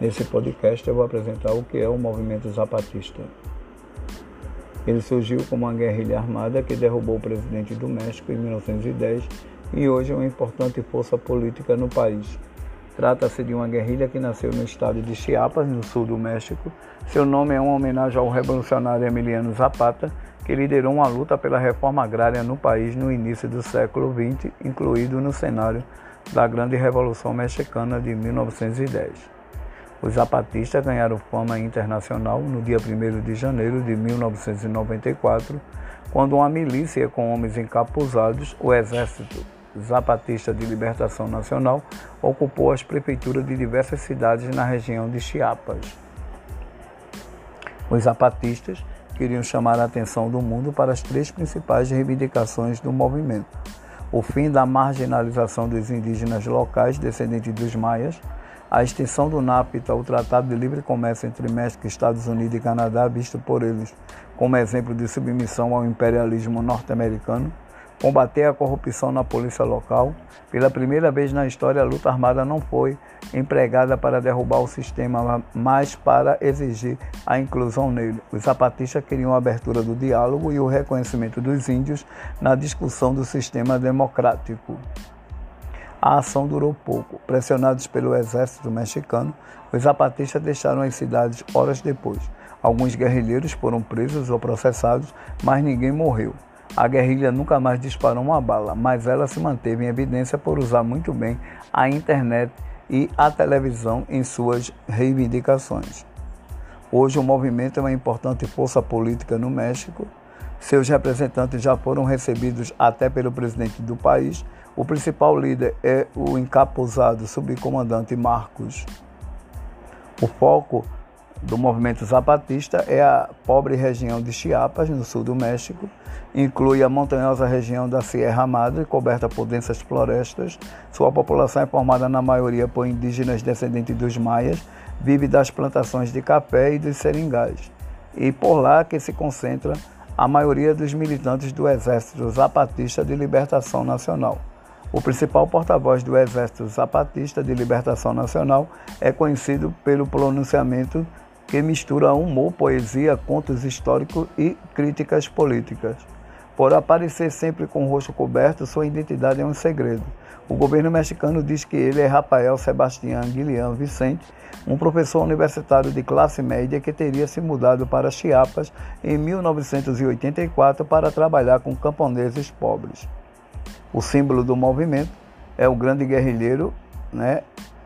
Nesse podcast eu vou apresentar o que é o movimento zapatista. Ele surgiu como uma guerrilha armada que derrubou o presidente do México em 1910 e hoje é uma importante força política no país. Trata-se de uma guerrilha que nasceu no estado de Chiapas, no sul do México. Seu nome é uma homenagem ao revolucionário Emiliano Zapata, que liderou uma luta pela reforma agrária no país no início do século XX, incluído no cenário da Grande Revolução Mexicana de 1910. Os zapatistas ganharam fama internacional no dia 1 de janeiro de 1994, quando uma milícia com homens encapuzados, o Exército Zapatista de Libertação Nacional, ocupou as prefeituras de diversas cidades na região de Chiapas. Os zapatistas queriam chamar a atenção do mundo para as três principais reivindicações do movimento: o fim da marginalização dos indígenas locais descendentes dos maias, a extensão do NAFTA, o Tratado de Livre Comércio entre México, Estados Unidos e Canadá, visto por eles como exemplo de submissão ao imperialismo norte-americano, combater a corrupção na polícia local. Pela primeira vez na história, a luta armada não foi empregada para derrubar o sistema, mas para exigir a inclusão nele. Os zapatistas queriam a abertura do diálogo e o reconhecimento dos índios na discussão do sistema democrático. A ação durou pouco. Pressionados pelo exército mexicano, os zapatistas deixaram as cidades horas depois. Alguns guerrilheiros foram presos ou processados, mas ninguém morreu. A guerrilha nunca mais disparou uma bala, mas ela se manteve em evidência por usar muito bem a internet e a televisão em suas reivindicações. Hoje, o movimento é uma importante força política no México. Seus representantes já foram recebidos até pelo presidente do país. O principal líder é o encapuzado subcomandante Marcos. O foco do movimento zapatista é a pobre região de Chiapas, no sul do México. Inclui a montanhosa região da Sierra Madre, coberta por densas florestas. Sua população é formada na maioria por indígenas descendentes dos maias, vive das plantações de café e dos seringais. E por lá que se concentra a maioria dos militantes do Exército Zapatista de Libertação Nacional. O principal porta-voz do Exército Zapatista de Libertação Nacional é conhecido pelo pronunciamento que mistura humor, poesia, contos históricos e críticas políticas. Por aparecer sempre com o rosto coberto, sua identidade é um segredo. O governo mexicano diz que ele é Rafael Sebastián Guilherme Vicente, um professor universitário de classe média que teria se mudado para Chiapas em 1984 para trabalhar com camponeses pobres. O símbolo do movimento é o grande guerrilheiro né,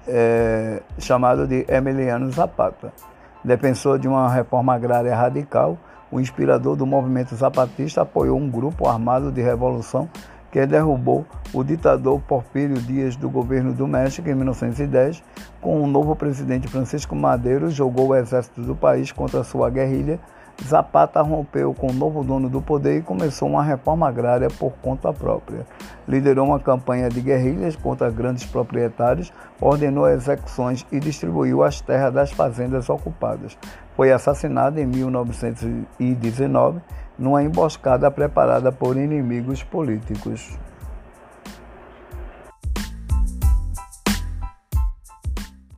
é, chamado de Emiliano Zapata. Defensor de uma reforma agrária radical, o inspirador do movimento zapatista apoiou um grupo armado de revolução que derrubou o ditador Porfírio Dias do governo do México em 1910. Com o novo presidente Francisco Madeiro, jogou o exército do país contra sua guerrilha Zapata rompeu com o novo dono do poder e começou uma reforma agrária por conta própria. Liderou uma campanha de guerrilhas contra grandes proprietários, ordenou execuções e distribuiu as terras das fazendas ocupadas. Foi assassinado em 1919 numa emboscada preparada por inimigos políticos.